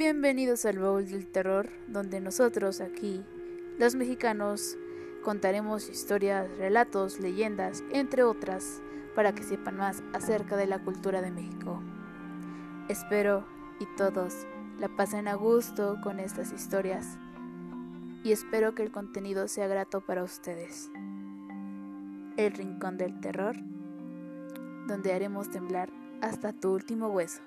Bienvenidos al Baúl del Terror, donde nosotros aquí, los mexicanos, contaremos historias, relatos, leyendas, entre otras, para que sepan más acerca de la cultura de México. Espero y todos la pasen a gusto con estas historias y espero que el contenido sea grato para ustedes. El Rincón del Terror, donde haremos temblar hasta tu último hueso.